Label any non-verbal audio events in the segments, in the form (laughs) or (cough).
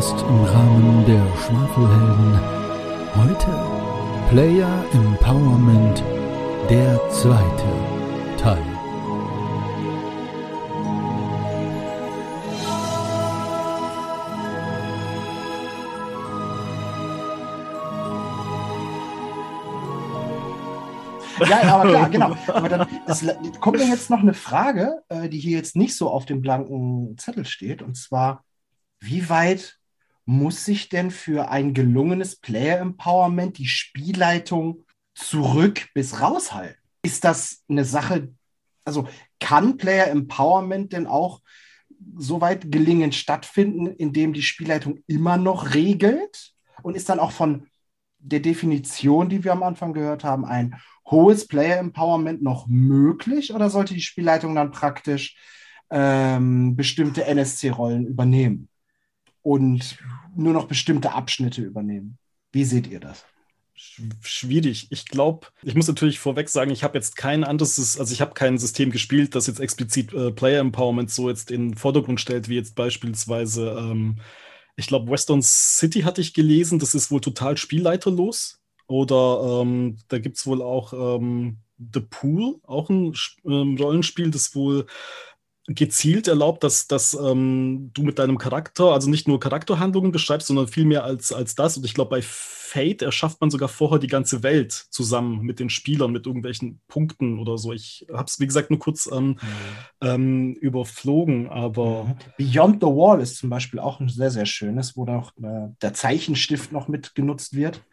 Podcast im Rahmen der Schwafelhelden. Heute Player Empowerment, der zweite Teil. Ja, aber klar, (laughs) genau. Aber dann das, kommt mir jetzt noch eine Frage, äh, die hier jetzt nicht so auf dem blanken Zettel steht. Und zwar, wie weit muss sich denn für ein gelungenes Player Empowerment die Spielleitung zurück bis raushalten? Ist das eine Sache, also kann Player Empowerment denn auch so weit gelingend stattfinden, indem die Spielleitung immer noch regelt? Und ist dann auch von der Definition, die wir am Anfang gehört haben, ein hohes Player Empowerment noch möglich oder sollte die Spielleitung dann praktisch ähm, bestimmte NSC-Rollen übernehmen und nur noch bestimmte Abschnitte übernehmen? Wie seht ihr das? schwierig. Ich glaube, ich muss natürlich vorweg sagen, ich habe jetzt kein anderes, also ich habe kein System gespielt, das jetzt explizit äh, Player Empowerment so jetzt in den Vordergrund stellt, wie jetzt beispielsweise, ähm, ich glaube, Western City hatte ich gelesen, das ist wohl total spielleiterlos. Oder ähm, da gibt es wohl auch ähm, The Pool, auch ein ähm, Rollenspiel, das wohl gezielt erlaubt, dass, dass ähm, du mit deinem Charakter, also nicht nur Charakterhandlungen beschreibst, sondern viel mehr als, als das. Und ich glaube, bei Fate erschafft man sogar vorher die ganze Welt zusammen mit den Spielern, mit irgendwelchen Punkten oder so. Ich habe es, wie gesagt, nur kurz ähm, mhm. ähm, überflogen, aber. Mhm. Beyond the Wall ist zum Beispiel auch ein sehr, sehr schönes, wo auch äh, der Zeichenstift noch mit genutzt wird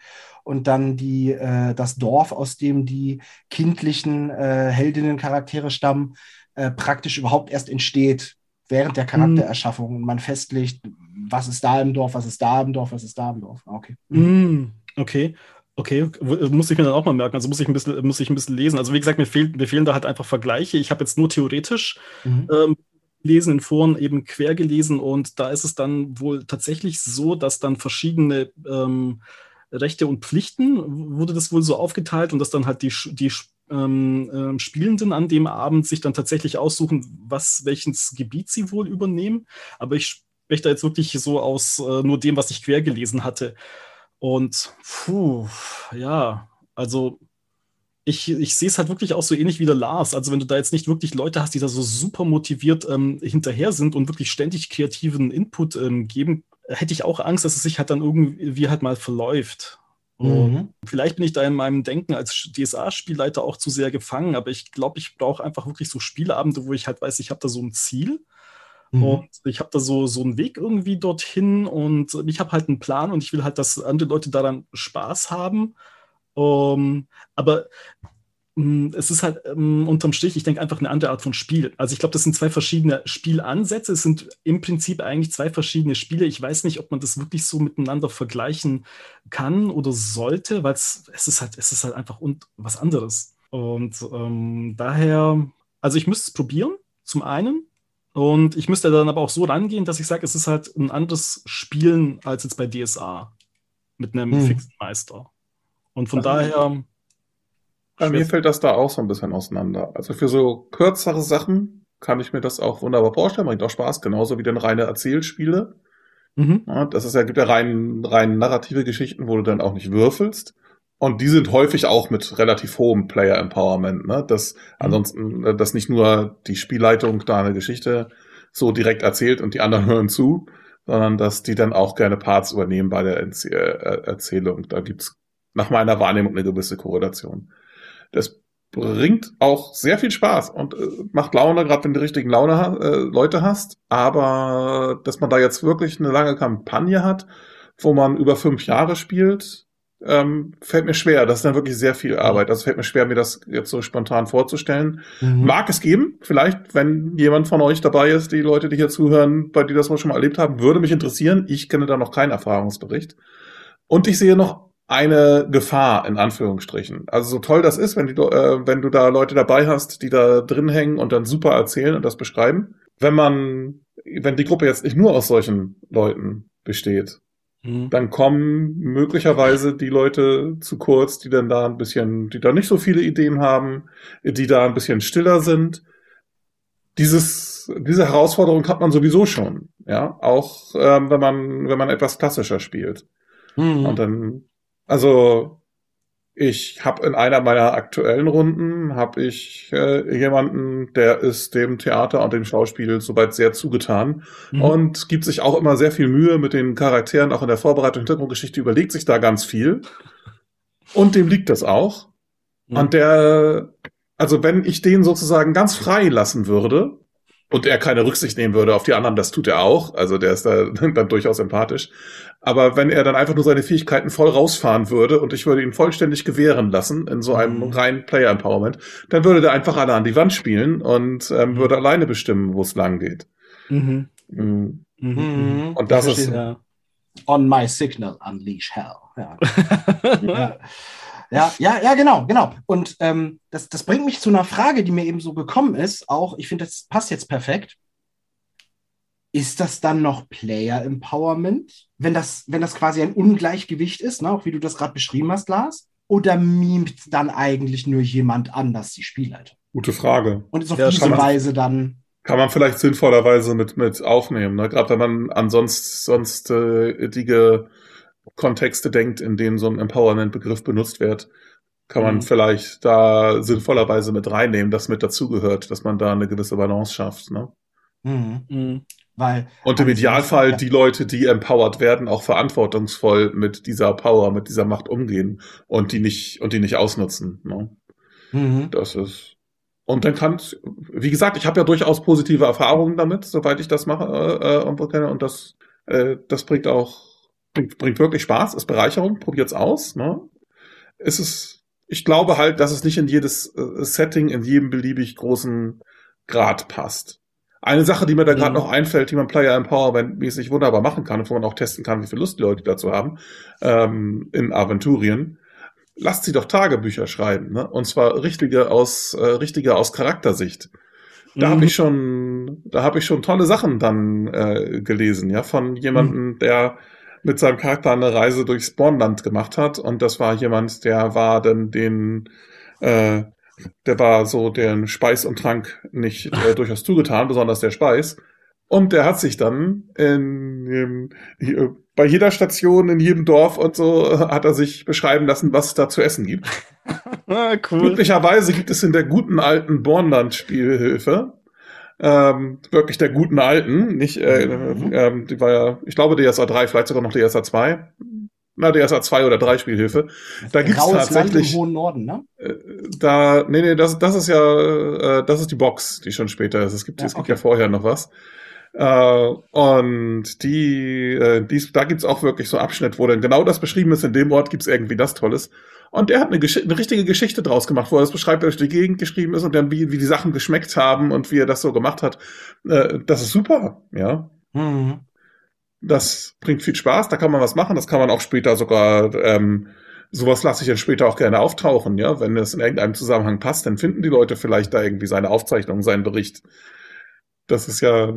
und dann die, äh, das Dorf, aus dem die kindlichen äh, Heldinnen-Charaktere stammen, äh, praktisch überhaupt erst entsteht während der Charaktererschaffung und man festlegt, was ist da im Dorf, was ist da im Dorf, was ist da im Dorf. Ah, okay. Mm, okay. Okay, muss ich mir dann auch mal merken. Also muss ich ein bisschen, muss ich ein bisschen lesen. Also wie gesagt, mir, fehlt, mir fehlen da halt einfach Vergleiche. Ich habe jetzt nur theoretisch mhm. ähm, lesen in Foren eben quer gelesen und da ist es dann wohl tatsächlich so, dass dann verschiedene ähm, Rechte und Pflichten wurde das wohl so aufgeteilt und dass dann halt die, die ähm, äh, Spielenden an dem Abend sich dann tatsächlich aussuchen, was, welches Gebiet sie wohl übernehmen. Aber ich spreche da jetzt wirklich so aus äh, nur dem, was ich quer gelesen hatte. Und puh, ja, also ich, ich sehe es halt wirklich auch so ähnlich wie der Lars. Also wenn du da jetzt nicht wirklich Leute hast, die da so super motiviert ähm, hinterher sind und wirklich ständig kreativen Input ähm, geben, hätte ich auch Angst, dass es sich halt dann irgendwie halt mal verläuft. Mhm. Vielleicht bin ich da in meinem Denken als DSA-Spielleiter auch zu sehr gefangen, aber ich glaube, ich brauche einfach wirklich so Spielabende, wo ich halt weiß, ich habe da so ein Ziel mhm. und ich habe da so, so einen Weg irgendwie dorthin und ich habe halt einen Plan und ich will halt, dass andere Leute daran Spaß haben. Um, aber Mm, es ist halt ähm, unterm Strich, ich denke, einfach eine andere Art von Spiel. Also ich glaube, das sind zwei verschiedene Spielansätze. Es sind im Prinzip eigentlich zwei verschiedene Spiele. Ich weiß nicht, ob man das wirklich so miteinander vergleichen kann oder sollte, weil es ist halt, es ist halt einfach und was anderes. Und ähm, daher, also ich müsste es probieren, zum einen. Und ich müsste dann aber auch so rangehen, dass ich sage, es ist halt ein anderes Spielen als jetzt bei DSA mit einem hm. fixen Meister. Und von also, daher bei mir fällt das da auch so ein bisschen auseinander. Also für so kürzere Sachen kann ich mir das auch wunderbar vorstellen, bringt auch Spaß, genauso wie dann reine Erzählspiele. Mhm. Ja, das ist ja, gibt ja rein, rein narrative Geschichten, wo du dann auch nicht würfelst. Und die sind häufig auch mit relativ hohem Player Empowerment, ne? Dass mhm. ansonsten, äh, dass nicht nur die Spielleitung da eine Geschichte so direkt erzählt und die anderen (laughs) hören zu, sondern dass die dann auch gerne Parts übernehmen bei der äh, Erzählung. Da gibt's nach meiner Wahrnehmung eine gewisse Korrelation. Das bringt auch sehr viel Spaß und äh, macht Laune, gerade wenn du die richtigen Laune äh, Leute hast. Aber dass man da jetzt wirklich eine lange Kampagne hat, wo man über fünf Jahre spielt, ähm, fällt mir schwer. Das ist dann wirklich sehr viel Arbeit. Also fällt mir schwer, mir das jetzt so spontan vorzustellen. Mhm. Mag es geben, vielleicht, wenn jemand von euch dabei ist, die Leute, die hier zuhören, bei die das mal schon mal erlebt haben, würde mich interessieren. Ich kenne da noch keinen Erfahrungsbericht. Und ich sehe noch eine Gefahr in Anführungsstrichen. Also so toll das ist, wenn, die, äh, wenn du da Leute dabei hast, die da drin hängen und dann super erzählen und das beschreiben. Wenn man, wenn die Gruppe jetzt nicht nur aus solchen Leuten besteht, mhm. dann kommen möglicherweise die Leute zu kurz, die dann da ein bisschen, die da nicht so viele Ideen haben, die da ein bisschen stiller sind. Dieses, diese Herausforderung hat man sowieso schon, ja, auch ähm, wenn man wenn man etwas klassischer spielt. Mhm. Und dann, also ich habe in einer meiner aktuellen Runden habe ich äh, jemanden, der ist dem Theater und dem Schauspiel soweit sehr zugetan mhm. und gibt sich auch immer sehr viel Mühe mit den Charakteren, auch in der Vorbereitung Hintergrundgeschichte überlegt sich da ganz viel und dem liegt das auch. Mhm. Und der, also wenn ich den sozusagen ganz frei lassen würde, und er keine Rücksicht nehmen würde auf die anderen, das tut er auch. Also der ist da (laughs) dann durchaus empathisch. Aber wenn er dann einfach nur seine Fähigkeiten voll rausfahren würde und ich würde ihn vollständig gewähren lassen in so einem mhm. reinen Player Empowerment, dann würde der einfach alle an die Wand spielen und ähm, mhm. würde alleine bestimmen, wo es lang geht. Mhm. Mhm. mhm. mhm. Und das ist ja. On my signal, unleash hell. Ja. (laughs) ja. Ja, ja, ja, genau, genau. Und ähm, das, das bringt mich zu einer Frage, die mir eben so gekommen ist. Auch, ich finde, das passt jetzt perfekt. Ist das dann noch Player Empowerment, wenn das, wenn das quasi ein Ungleichgewicht ist, ne? auch wie du das gerade beschrieben hast, Lars? Oder mimt dann eigentlich nur jemand anders die Spielleitung? Gute Frage. Und ist auf ja, diese Weise dann kann man vielleicht sinnvollerweise mit, mit aufnehmen, ne? gerade wenn man ansonsten sonst äh, die Kontexte denkt, in denen so ein Empowerment-Begriff benutzt wird, kann man mhm. vielleicht da sinnvollerweise mit reinnehmen, dass mit dazugehört, dass man da eine gewisse Balance schafft. Ne? Mhm. Mhm. Weil, und im Idealfall ja. die Leute, die empowered werden, auch verantwortungsvoll mit dieser Power, mit dieser Macht umgehen und die nicht und die nicht ausnutzen. Ne? Mhm. Das ist und dann kann, wie gesagt, ich habe ja durchaus positive Erfahrungen damit, soweit ich das mache äh, äh, und das äh, das bringt auch bringt, bringt wirklich Spaß, ist Bereicherung, probiert's aus. Ne? Es ist, ich glaube halt, dass es nicht in jedes äh, Setting, in jedem beliebig großen Grad passt. Eine Sache, die mir da gerade mhm. noch einfällt, die man Player Empowerment mäßig wunderbar machen kann, wo man auch testen kann, wie viel Lust die Leute dazu haben, ähm, in Aventurien, lasst sie doch Tagebücher schreiben, ne? Und zwar richtige aus, äh, richtige aus Charaktersicht. Da mhm. habe ich schon, da habe ich schon tolle Sachen dann äh, gelesen, ja, von jemandem, mhm. der mit seinem Charakter eine Reise durchs Bornland gemacht hat. Und das war jemand, der war dann den, äh, der war so den Speis und Trank nicht äh, (laughs) durchaus zugetan, besonders der Speis. Und der hat sich dann in, in, bei jeder Station, in jedem Dorf und so, hat er sich beschreiben lassen, was es da zu essen gibt. (laughs) ah, cool. Glücklicherweise gibt es in der guten alten Bornland-Spielhilfe ähm, wirklich der guten alten, nicht, äh, mhm. ähm, die war ja, ich glaube, DSA 3, vielleicht sogar noch DSA 2. Na, DSA 2 oder 3 Spielhilfe. Da gibt's Graues tatsächlich. Land im hohen Norden, ne? Äh, da, nee, nee, das, das ist ja, äh, das ist die Box, die schon später ist. Es gibt, ja, es gibt okay. ja vorher noch was. Uh, und die, äh, dies, da gibt's auch wirklich so Abschnitt, wo dann genau das beschrieben ist, in dem Ort gibt's irgendwie das Tolles. Und er hat eine, eine, richtige Geschichte draus gemacht, wo er das beschreibt, wie durch die Gegend geschrieben ist und dann wie, wie die Sachen geschmeckt haben und wie er das so gemacht hat. Uh, das ist super, ja. Mhm. Das bringt viel Spaß, da kann man was machen, das kann man auch später sogar, ähm, sowas lasse ich dann später auch gerne auftauchen, ja. Wenn es in irgendeinem Zusammenhang passt, dann finden die Leute vielleicht da irgendwie seine Aufzeichnung, seinen Bericht. Das ist ja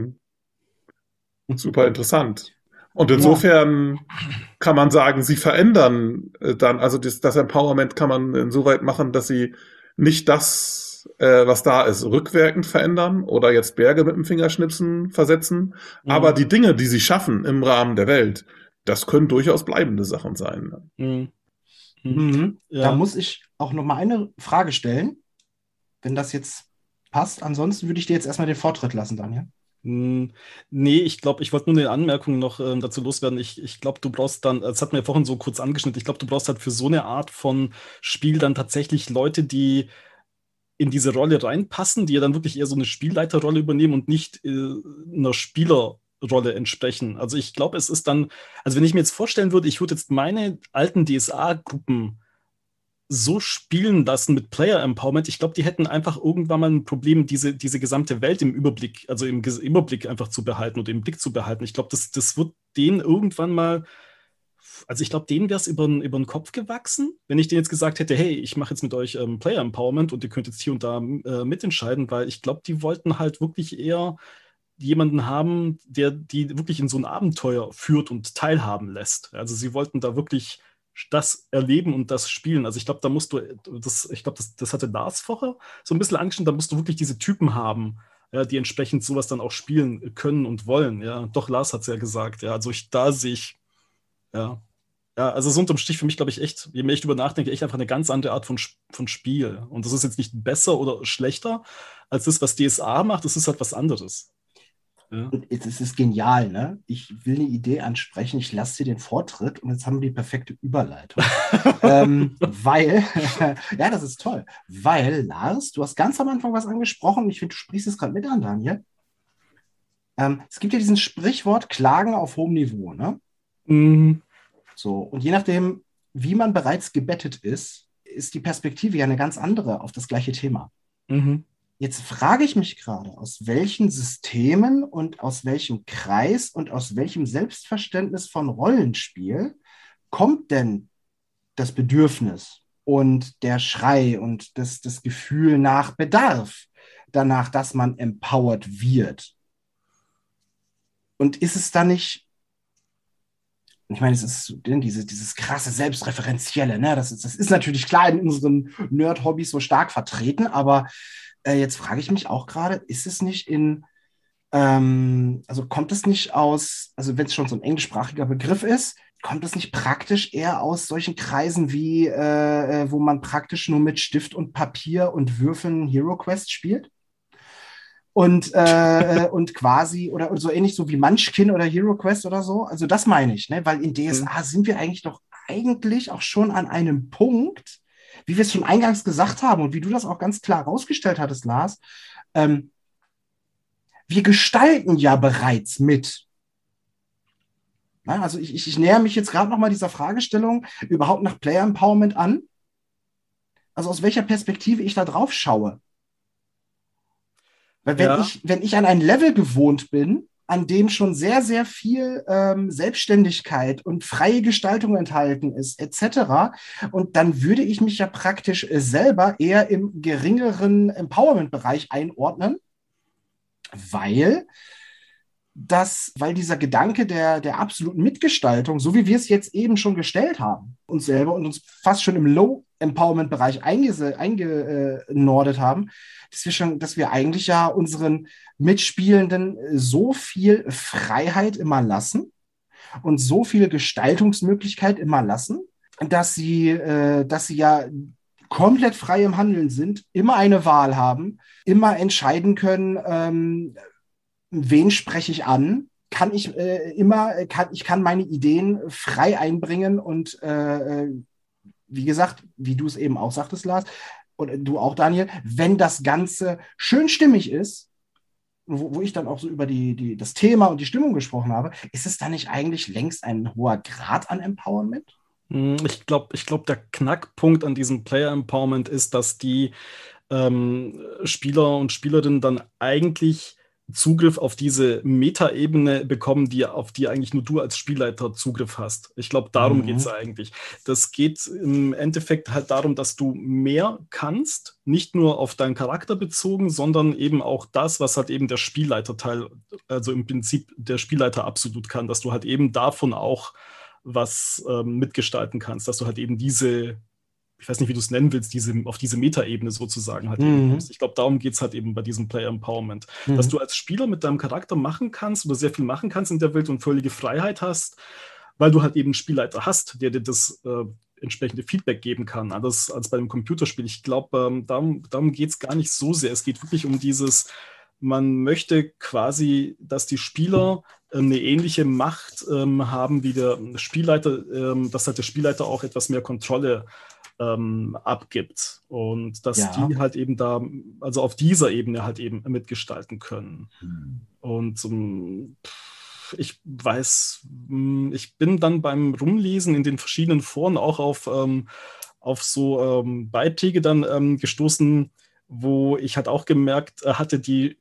(laughs) super interessant. Und insofern ja. kann man sagen, sie verändern äh, dann, also das, das, Empowerment kann man insoweit machen, dass sie nicht das, äh, was da ist, rückwirkend verändern oder jetzt Berge mit dem Fingerschnipsen versetzen. Mhm. Aber die Dinge, die sie schaffen im Rahmen der Welt, das können durchaus bleibende Sachen sein. Mhm. Mhm. Ja. Da muss ich auch noch mal eine Frage stellen, wenn das jetzt passt. Ansonsten würde ich dir jetzt erstmal den Vortritt lassen, Daniel. Hm, nee, ich glaube, ich wollte nur eine Anmerkung noch ähm, dazu loswerden. Ich, ich glaube, du brauchst dann, das hat mir vorhin so kurz angeschnitten, ich glaube, du brauchst halt für so eine Art von Spiel dann tatsächlich Leute, die in diese Rolle reinpassen, die ja dann wirklich eher so eine Spielleiterrolle übernehmen und nicht äh, einer Spielerrolle entsprechen. Also ich glaube, es ist dann, also wenn ich mir jetzt vorstellen würde, ich würde jetzt meine alten DSA-Gruppen so spielen lassen mit Player Empowerment. Ich glaube, die hätten einfach irgendwann mal ein Problem, diese, diese gesamte Welt im Überblick, also im Überblick einfach zu behalten oder im Blick zu behalten. Ich glaube, das, das wird denen irgendwann mal, also ich glaube, denen wäre es über, über den Kopf gewachsen, wenn ich denen jetzt gesagt hätte, hey, ich mache jetzt mit euch ähm, Player Empowerment und ihr könnt jetzt hier und da äh, mitentscheiden, weil ich glaube, die wollten halt wirklich eher jemanden haben, der die wirklich in so ein Abenteuer führt und teilhaben lässt. Also sie wollten da wirklich das erleben und das spielen. Also ich glaube, da musst du, das, ich glaube, das, das hatte Lars vorher so ein bisschen angeschnitten, da musst du wirklich diese Typen haben. ja, die entsprechend sowas dann auch spielen können und wollen. Ja, doch Lars hat es ja gesagt. Ja, also ich, da sehe ich, ja, ja, also so unterm Strich für mich, glaube ich, echt, je mehr ich drüber nachdenke, echt einfach eine ganz andere Art von, von Spiel. Und das ist jetzt nicht besser oder schlechter als das, was DSA macht, das ist halt was anderes. Ja. Und es ist genial, ne? Ich will eine Idee ansprechen, ich lasse dir den Vortritt und jetzt haben wir die perfekte Überleitung. (laughs) ähm, weil, (laughs) ja, das ist toll. Weil, Lars, du hast ganz am Anfang was angesprochen und ich finde, du sprichst es gerade mit an, Daniel. Ähm, es gibt ja diesen Sprichwort Klagen auf hohem Niveau, ne? Mhm. So, und je nachdem, wie man bereits gebettet ist, ist die Perspektive ja eine ganz andere auf das gleiche Thema. Mhm. Jetzt frage ich mich gerade, aus welchen Systemen und aus welchem Kreis und aus welchem Selbstverständnis von Rollenspiel kommt denn das Bedürfnis und der Schrei und das, das Gefühl nach Bedarf danach, dass man empowered wird? Und ist es da nicht ich meine, es ist diese, dieses krasse Selbstreferenzielle, ne? Das ist, das ist natürlich klar in unseren Nerd-Hobbys so stark vertreten, aber äh, jetzt frage ich mich auch gerade, ist es nicht in, ähm, also kommt es nicht aus, also wenn es schon so ein englischsprachiger Begriff ist, kommt es nicht praktisch eher aus solchen Kreisen wie, äh, äh wo man praktisch nur mit Stift und Papier und Würfeln Hero Quest spielt? Und, äh, und quasi, oder, oder so ähnlich so wie Munchkin oder Hero Quest oder so. Also das meine ich, ne? Weil in DSA mhm. sind wir eigentlich doch eigentlich auch schon an einem Punkt, wie wir es schon eingangs gesagt haben und wie du das auch ganz klar rausgestellt hattest, Lars, ähm, wir gestalten ja bereits mit. Na, also ich, ich, ich näher mich jetzt gerade nochmal dieser Fragestellung überhaupt nach Player Empowerment an. Also aus welcher Perspektive ich da drauf schaue. Weil wenn, ja. ich, wenn ich an ein Level gewohnt bin, an dem schon sehr, sehr viel ähm, Selbstständigkeit und freie Gestaltung enthalten ist, etc. Und dann würde ich mich ja praktisch äh, selber eher im geringeren Empowerment-Bereich einordnen, weil das, weil dieser Gedanke der, der absoluten Mitgestaltung, so wie wir es jetzt eben schon gestellt haben, uns selber und uns fast schon im Low-Empowerment-Bereich eingenordet haben, dass wir schon, dass wir eigentlich ja unseren Mitspielenden so viel Freiheit immer lassen und so viel Gestaltungsmöglichkeit immer lassen, dass sie, äh, dass sie ja komplett frei im Handeln sind, immer eine Wahl haben, immer entscheiden können, ähm, wen spreche ich an, kann ich äh, immer, kann, ich kann meine Ideen frei einbringen und äh, äh wie gesagt, wie du es eben auch sagtest, Lars, und du auch, Daniel, wenn das Ganze schön stimmig ist, wo, wo ich dann auch so über die, die, das Thema und die Stimmung gesprochen habe, ist es dann nicht eigentlich längst ein hoher Grad an Empowerment? Hm, ich glaube, ich glaub, der Knackpunkt an diesem Player Empowerment ist, dass die ähm, Spieler und Spielerinnen dann eigentlich Zugriff auf diese Metaebene bekommen, die, auf die eigentlich nur du als Spielleiter Zugriff hast. Ich glaube, darum mhm. geht es eigentlich. Das geht im Endeffekt halt darum, dass du mehr kannst, nicht nur auf deinen Charakter bezogen, sondern eben auch das, was halt eben der Spielleiter-Teil, also im Prinzip der Spielleiter absolut kann, dass du halt eben davon auch was ähm, mitgestalten kannst, dass du halt eben diese ich weiß nicht, wie du es nennen willst, diese, auf diese Metaebene sozusagen halt mhm. Ich glaube, darum geht es halt eben bei diesem Player Empowerment. Mhm. Dass du als Spieler mit deinem Charakter machen kannst oder sehr viel machen kannst in der Welt und völlige Freiheit hast, weil du halt eben einen Spielleiter hast, der dir das äh, entsprechende Feedback geben kann, anders als bei einem Computerspiel. Ich glaube, ähm, darum, darum geht es gar nicht so sehr. Es geht wirklich um dieses, man möchte quasi, dass die Spieler ähm, eine ähnliche Macht ähm, haben wie der Spielleiter, ähm, dass halt der Spielleiter auch etwas mehr Kontrolle hat ähm, abgibt. Und dass ja. die halt eben da, also auf dieser Ebene halt eben mitgestalten können. Hm. Und um, ich weiß, hm, ich bin dann beim Rumlesen in den verschiedenen Foren auch auf, ähm, auf so ähm, Beiträge dann ähm, gestoßen, wo ich halt auch gemerkt äh, hatte, die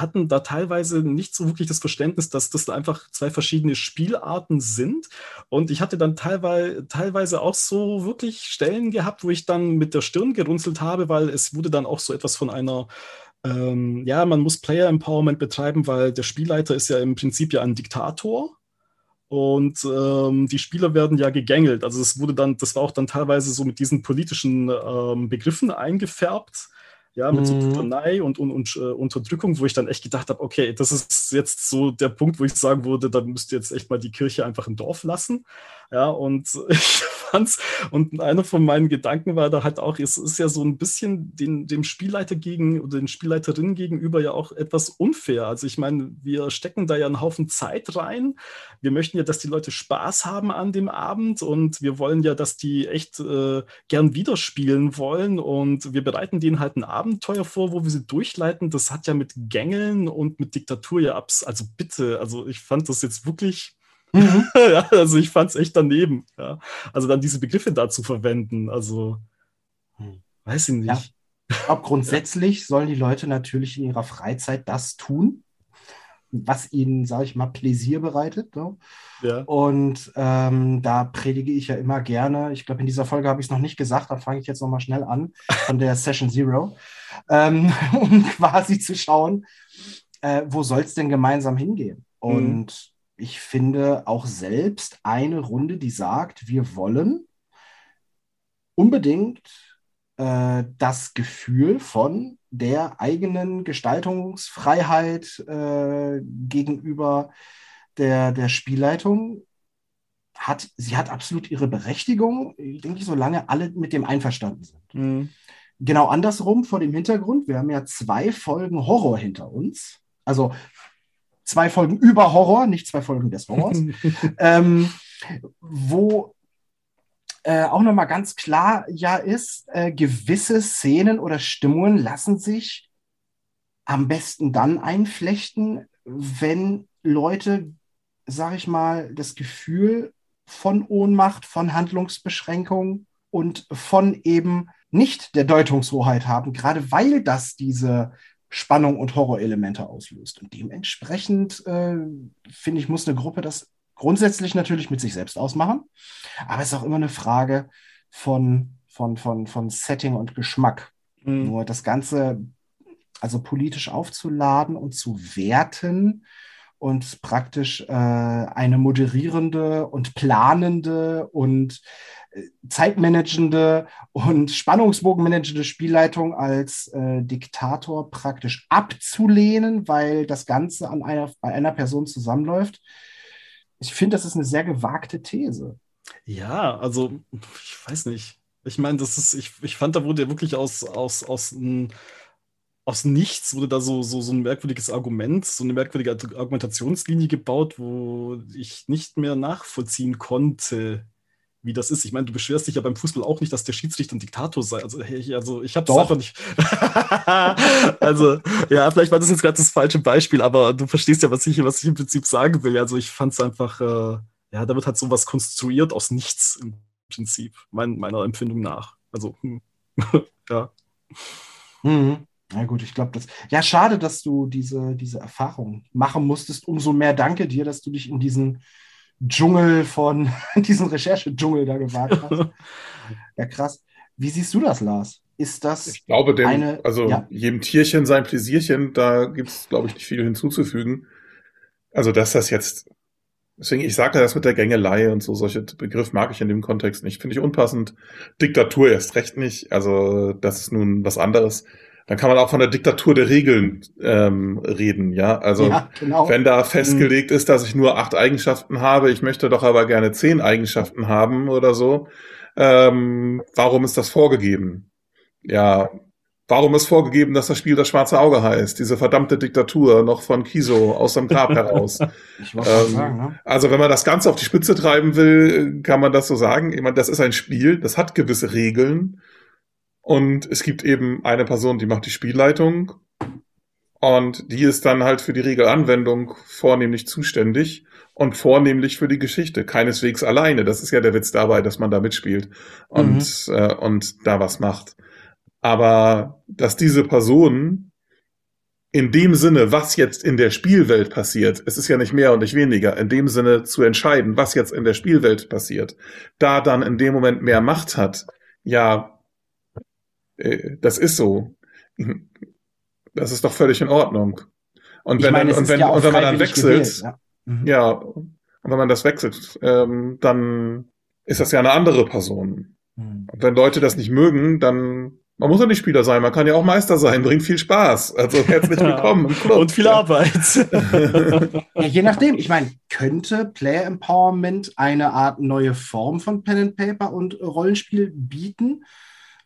hatten da teilweise nicht so wirklich das Verständnis, dass das einfach zwei verschiedene Spielarten sind. Und ich hatte dann teilweise, teilweise auch so wirklich Stellen gehabt, wo ich dann mit der Stirn gerunzelt habe, weil es wurde dann auch so etwas von einer ähm, ja, man muss Player Empowerment betreiben, weil der Spielleiter ist ja im Prinzip ja ein Diktator. Und ähm, die Spieler werden ja gegängelt. Also es wurde dann, das war auch dann teilweise so mit diesen politischen ähm, Begriffen eingefärbt ja, mit mhm. so Tyrannei und, und, und uh, Unterdrückung, wo ich dann echt gedacht habe, okay, das ist jetzt so der Punkt, wo ich sagen würde, dann müsst ihr jetzt echt mal die Kirche einfach im Dorf lassen. Ja, und (laughs) ich fand's, und einer von meinen Gedanken war da halt auch, es ist ja so ein bisschen den, dem Spielleiter gegen oder den Spielleiterinnen gegenüber ja auch etwas unfair. Also ich meine, wir stecken da ja einen Haufen Zeit rein. Wir möchten ja, dass die Leute Spaß haben an dem Abend und wir wollen ja, dass die echt äh, gern wieder spielen wollen und wir bereiten denen halt ein Abenteuer vor, wo wir sie durchleiten. Das hat ja mit Gängeln und mit Diktatur ja abs. Also bitte, also ich fand das jetzt wirklich Mhm. (laughs) ja, also ich fand es echt daneben. Ja. Also dann diese Begriffe da zu verwenden, also hm. weiß ich nicht. (laughs) Ja. Auch grundsätzlich sollen die Leute natürlich in ihrer Freizeit das tun, was ihnen, sage ich mal, Pläsier bereitet. Ne? Ja. Und ähm, da predige ich ja immer gerne. Ich glaube, in dieser Folge habe ich es noch nicht gesagt, da fange ich jetzt nochmal schnell an von der Session Zero, (laughs) ähm, um quasi zu schauen, äh, wo soll es denn gemeinsam hingehen? Mhm. Ich finde auch selbst eine Runde, die sagt, wir wollen unbedingt äh, das Gefühl von der eigenen Gestaltungsfreiheit äh, gegenüber der, der Spielleitung hat, sie hat absolut ihre Berechtigung, denke ich, solange alle mit dem einverstanden sind. Mhm. Genau andersrum vor dem Hintergrund, wir haben ja zwei Folgen Horror hinter uns. Also zwei Folgen über Horror, nicht zwei Folgen des Horrors, (laughs) ähm, wo äh, auch nochmal ganz klar ja ist, äh, gewisse Szenen oder Stimmungen lassen sich am besten dann einflechten, wenn Leute, sag ich mal, das Gefühl von Ohnmacht, von Handlungsbeschränkung und von eben nicht der Deutungshoheit haben, gerade weil das diese Spannung und Horrorelemente auslöst. Und dementsprechend, äh, finde ich, muss eine Gruppe das grundsätzlich natürlich mit sich selbst ausmachen. Aber es ist auch immer eine Frage von, von, von, von Setting und Geschmack. Mhm. Nur das Ganze also politisch aufzuladen und zu werten und praktisch äh, eine moderierende und planende und zeitmanagende und spannungsbogenmanagende Spielleitung als äh, Diktator praktisch abzulehnen, weil das Ganze an einer, bei einer Person zusammenläuft. Ich finde, das ist eine sehr gewagte These. Ja, also ich weiß nicht. Ich meine, das ist, ich, ich fand, da wurde wirklich aus, aus, aus, aus nichts wurde da so, so, so ein merkwürdiges Argument, so eine merkwürdige Argumentationslinie gebaut, wo ich nicht mehr nachvollziehen konnte, wie das ist. Ich meine, du beschwerst dich ja beim Fußball auch nicht, dass der Schiedsrichter ein Diktator sei. Also, hey, also ich habe das einfach nicht. (laughs) also, ja, vielleicht war das jetzt gerade das falsche Beispiel, aber du verstehst ja, was ich, was ich im Prinzip sagen will. Also ich fand es einfach, äh, ja, da wird halt sowas konstruiert aus nichts im Prinzip, mein, meiner Empfindung nach. Also, hm. (laughs) ja. Mhm. Na gut, ich glaube, das. Ja, schade, dass du diese, diese Erfahrung machen musstest. Umso mehr danke dir, dass du dich in diesen Dschungel von (laughs) diesem Recherche-Dschungel da gewagt hast. (laughs) ja, krass. Wie siehst du das, Lars? Ist das ich glaube, dem, eine, also ja. jedem Tierchen sein Pläsierchen, da gibt es, glaube ich, nicht viel hinzuzufügen. Also, dass das jetzt, deswegen, ich sage das mit der Gängelei und so, solche Begriff mag ich in dem Kontext nicht. Finde ich unpassend. Diktatur erst recht nicht. Also, das ist nun was anderes dann kann man auch von der Diktatur der Regeln ähm, reden, ja. Also ja, genau. wenn da festgelegt ist, dass ich nur acht Eigenschaften habe, ich möchte doch aber gerne zehn Eigenschaften haben oder so, ähm, warum ist das vorgegeben? Ja, warum ist vorgegeben, dass das Spiel das schwarze Auge heißt? Diese verdammte Diktatur noch von Kiso aus dem Grab (laughs) heraus. Ich ähm, sagen, ne? Also wenn man das Ganze auf die Spitze treiben will, kann man das so sagen. Ich meine, das ist ein Spiel, das hat gewisse Regeln. Und es gibt eben eine Person, die macht die Spielleitung. Und die ist dann halt für die Regelanwendung vornehmlich zuständig und vornehmlich für die Geschichte. Keineswegs alleine. Das ist ja der Witz dabei, dass man da mitspielt und, mhm. äh, und da was macht. Aber dass diese Person in dem Sinne, was jetzt in der Spielwelt passiert, es ist ja nicht mehr und nicht weniger, in dem Sinne zu entscheiden, was jetzt in der Spielwelt passiert, da dann in dem Moment mehr Macht hat, ja, das ist so. Das ist doch völlig in Ordnung. Und wenn, meine, und wenn, ja und wenn man dann wechselt, gewählt, ja. Mhm. ja. und wenn man das wechselt, ähm, dann ist das ja eine andere Person. Mhm. Und wenn Leute das nicht mögen, dann Man muss ja nicht Spieler sein, man kann ja auch Meister sein, bringt viel Spaß. Also herzlich (laughs) willkommen im Club. Und viel Arbeit. (laughs) ja, je nachdem, ich meine, könnte Player Empowerment eine Art neue Form von Pen and Paper und Rollenspiel bieten?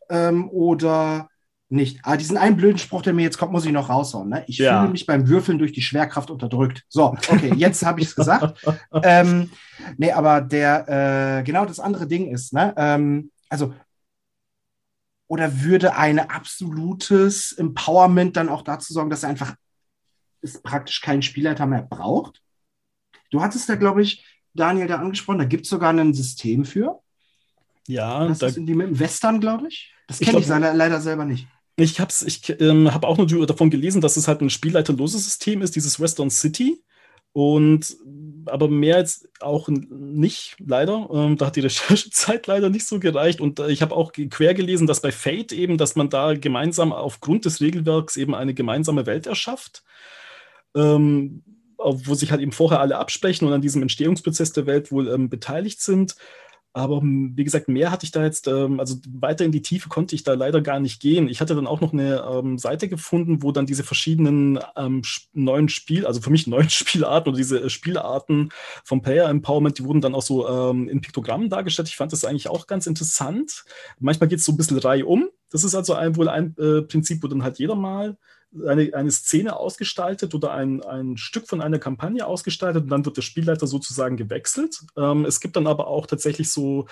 Ähm, oder nicht. Ah, diesen einen blöden Spruch, der mir jetzt kommt, muss ich noch raushauen. Ne? Ich ja. fühle mich beim Würfeln durch die Schwerkraft unterdrückt. So, okay, jetzt habe ich es gesagt. (laughs) ähm, nee, aber der, äh, genau das andere Ding ist, ne? Ähm, also, oder würde ein absolutes Empowerment dann auch dazu sorgen, dass er einfach es praktisch keinen Spielleiter mehr braucht? Du hattest da, glaube ich, Daniel, da angesprochen, da gibt es sogar ein System für. Ja, das da, in die mit dem Western, glaube ich. Das kenne ich, ich leider selber nicht. Ich habe ich, ähm, hab auch nur davon gelesen, dass es halt ein spielleiterloses System ist, dieses Western City. Und aber mehr jetzt auch nicht, leider. Ähm, da hat die (laughs) Recherchezeit leider nicht so gereicht. Und äh, ich habe auch quer gelesen, dass bei Fate eben, dass man da gemeinsam aufgrund des Regelwerks eben eine gemeinsame Welt erschafft. Ähm, wo sich halt eben vorher alle absprechen und an diesem Entstehungsprozess der Welt wohl ähm, beteiligt sind. Aber hm, wie gesagt, mehr hatte ich da jetzt, ähm, also weiter in die Tiefe konnte ich da leider gar nicht gehen. Ich hatte dann auch noch eine ähm, Seite gefunden, wo dann diese verschiedenen ähm, neuen Spiel, also für mich (laughs) neuen Spielarten oder diese äh, Spielarten vom Player Empowerment, die wurden dann auch so ähm, in Piktogrammen dargestellt. Ich fand das eigentlich auch ganz interessant. Manchmal geht es so ein bisschen Reihe um. Das ist also ein, wohl ein äh, Prinzip, wo dann halt jeder mal eine, eine Szene ausgestaltet oder ein, ein Stück von einer Kampagne ausgestaltet und dann wird der Spielleiter sozusagen gewechselt. Ähm, es gibt dann aber auch tatsächlich so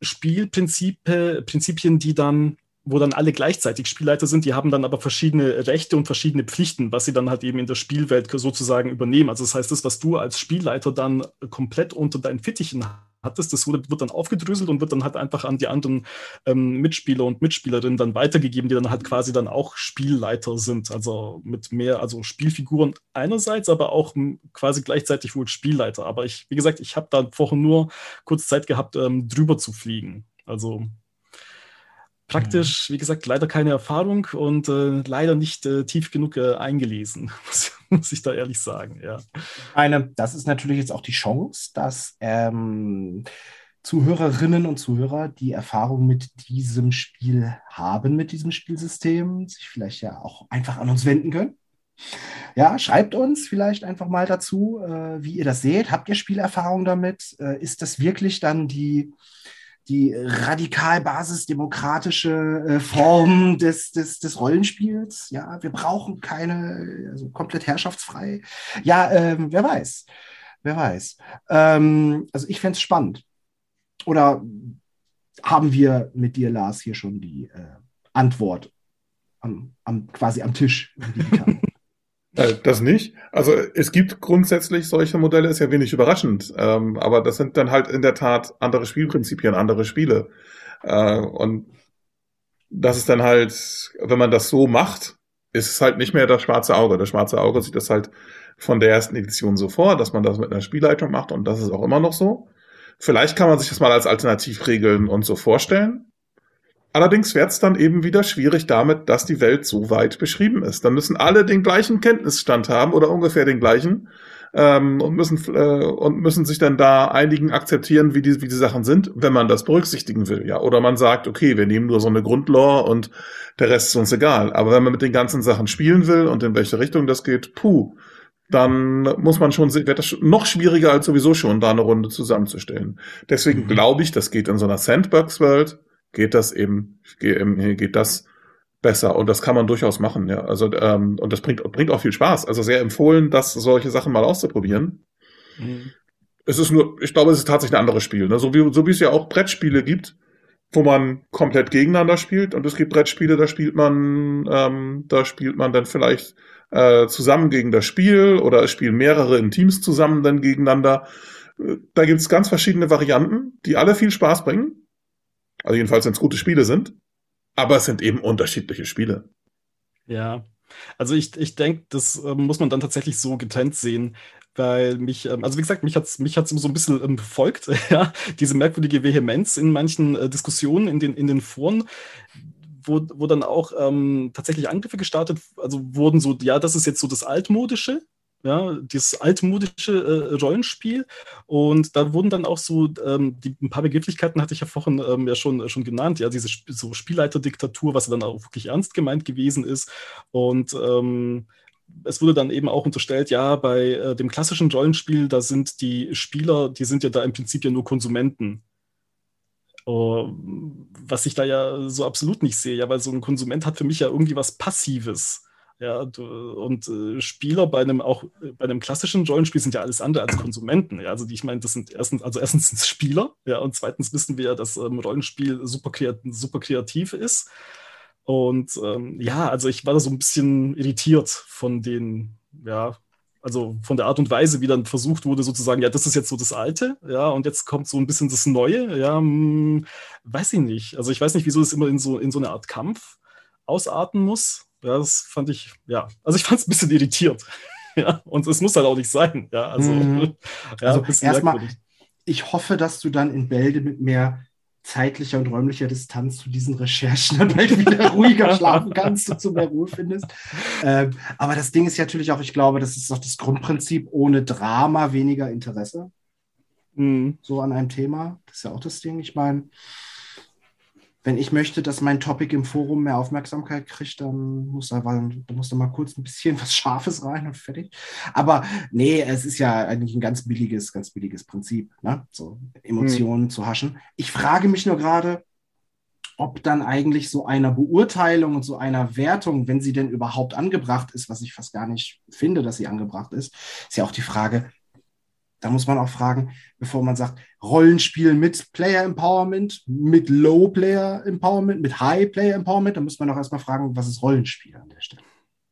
Spielprinzipien, die dann wo dann alle gleichzeitig Spielleiter sind, die haben dann aber verschiedene Rechte und verschiedene Pflichten, was sie dann halt eben in der Spielwelt sozusagen übernehmen. Also das heißt, das, was du als Spielleiter dann komplett unter deinen Fittichen hast, hattest. Das wurde, wird dann aufgedröselt und wird dann halt einfach an die anderen ähm, Mitspieler und Mitspielerinnen dann weitergegeben, die dann halt quasi dann auch Spielleiter sind. Also mit mehr, also Spielfiguren einerseits, aber auch quasi gleichzeitig wohl Spielleiter. Aber ich, wie gesagt, ich habe da vorher nur kurz Zeit gehabt, ähm, drüber zu fliegen. Also praktisch, wie gesagt, leider keine Erfahrung und äh, leider nicht äh, tief genug äh, eingelesen, (laughs) muss, (laughs) muss, ich da ehrlich sagen, ja. Eine, das ist natürlich jetzt auch die Chance, dass ähm, Zuhörerinnen und Zuhörer, die Erfahrung mit diesem Spiel haben, mit diesem Spielsystem, sich vielleicht ja auch einfach an uns wenden können. Ja, schreibt uns vielleicht einfach mal dazu, äh, wie ihr das seht. Habt ihr Spielerfahrung damit? Äh, ist das wirklich dann die die radikal basisdemokratische äh, Form des, des, des Rollenspiels. Ja, wir brauchen keine, also komplett herrschaftsfrei. Ja, ähm, wer weiß. Wer weiß. Ähm, also ich fände es spannend. Oder haben wir mit dir, Lars, hier schon die äh, Antwort am, am, quasi am Tisch? (laughs) Äh, das nicht. Also es gibt grundsätzlich solche Modelle, ist ja wenig überraschend. Ähm, aber das sind dann halt in der Tat andere Spielprinzipien, andere Spiele. Äh, und das ist dann halt, wenn man das so macht, ist es halt nicht mehr das schwarze Auge. Das schwarze Auge sieht das halt von der ersten Edition so vor, dass man das mit einer Spielleitung macht und das ist auch immer noch so. Vielleicht kann man sich das mal als Alternativregeln und so vorstellen. Allerdings wird es dann eben wieder schwierig damit, dass die Welt so weit beschrieben ist. Dann müssen alle den gleichen Kenntnisstand haben oder ungefähr den gleichen ähm, und müssen äh, und müssen sich dann da einigen akzeptieren, wie die wie die Sachen sind, wenn man das berücksichtigen will, ja. Oder man sagt, okay, wir nehmen nur so eine Grundlore und der Rest ist uns egal. Aber wenn man mit den ganzen Sachen spielen will und in welche Richtung das geht, puh, dann muss man schon, wird das noch schwieriger als sowieso schon, da eine Runde zusammenzustellen. Deswegen mhm. glaube ich, das geht in so einer Sandbox-Welt geht das eben, geht das besser und das kann man durchaus machen, ja. Also ähm, und das bringt bringt auch viel Spaß. Also sehr empfohlen, das solche Sachen mal auszuprobieren. Mhm. Es ist nur, ich glaube, es ist tatsächlich ein anderes Spiel. Ne? So wie so wie es ja auch Brettspiele gibt, wo man komplett gegeneinander spielt und es gibt Brettspiele, da spielt man, ähm, da spielt man dann vielleicht äh, zusammen gegen das Spiel oder es spielen mehrere in Teams zusammen dann gegeneinander. Da gibt es ganz verschiedene Varianten, die alle viel Spaß bringen. Also jedenfalls, wenn es gute Spiele sind. Aber es sind eben unterschiedliche Spiele. Ja. Also ich, ich denke, das äh, muss man dann tatsächlich so getrennt sehen, weil mich, ähm, also wie gesagt, mich hat es mich hat's so ein bisschen ähm, befolgt, (laughs) ja, diese merkwürdige Vehemenz in manchen äh, Diskussionen in den, in den Foren, wo, wo dann auch ähm, tatsächlich Angriffe gestartet, also wurden so, ja, das ist jetzt so das Altmodische, ja, dieses altmodische äh, Rollenspiel. Und da wurden dann auch so, ähm, die, ein paar Begrifflichkeiten hatte ich ja vorhin ähm, ja schon, schon genannt, ja, diese Sp so Spielleiterdiktatur, was dann auch wirklich ernst gemeint gewesen ist. Und ähm, es wurde dann eben auch unterstellt, ja, bei äh, dem klassischen Rollenspiel, da sind die Spieler, die sind ja da im Prinzip ja nur Konsumenten. Uh, was ich da ja so absolut nicht sehe, ja, weil so ein Konsument hat für mich ja irgendwie was Passives. Ja, du, und äh, Spieler bei einem auch bei einem klassischen Rollenspiel sind ja alles andere als Konsumenten. Ja, also die, ich meine, das sind erstens, also erstens sind es Spieler, ja, und zweitens wissen wir ja, dass ähm, Rollenspiel super, kreat super kreativ ist. Und ähm, ja, also ich war da so ein bisschen irritiert von den, ja, also von der Art und Weise, wie dann versucht wurde, sozusagen, ja, das ist jetzt so das Alte, ja, und jetzt kommt so ein bisschen das Neue, ja, mh, hm, weiß ich nicht. Also ich weiß nicht, wieso das immer in so, in so eine Art Kampf ausarten muss. Ja, das fand ich, ja, also ich fand es ein bisschen irritiert. (laughs) ja, und es muss halt auch nicht sein. Ja, also, mhm. (laughs) ja, also erstmal, ich hoffe, dass du dann in Bälde mit mehr zeitlicher und räumlicher Distanz zu diesen Recherchen dann halt wieder (laughs) ruhiger schlafen kannst und zu mehr Ruhe findest. Ähm, aber das Ding ist natürlich auch, ich glaube, das ist doch das Grundprinzip, ohne Drama weniger Interesse. Mhm. So an einem Thema. Das ist ja auch das Ding. Ich meine, wenn ich möchte, dass mein Topic im Forum mehr Aufmerksamkeit kriegt, dann muss da, dann muss da mal kurz ein bisschen (laughs) was Scharfes rein und fertig. Aber nee, es ist ja eigentlich ein ganz billiges, ganz billiges Prinzip, ne? so Emotionen hm. zu haschen. Ich frage mich nur gerade, ob dann eigentlich so einer Beurteilung und so einer Wertung, wenn sie denn überhaupt angebracht ist, was ich fast gar nicht finde, dass sie angebracht ist, ist ja auch die Frage, da muss man auch fragen, bevor man sagt, Rollenspiel mit Player Empowerment, mit Low Player Empowerment, mit High Player Empowerment, da muss man auch erstmal fragen, was ist Rollenspiel an der Stelle?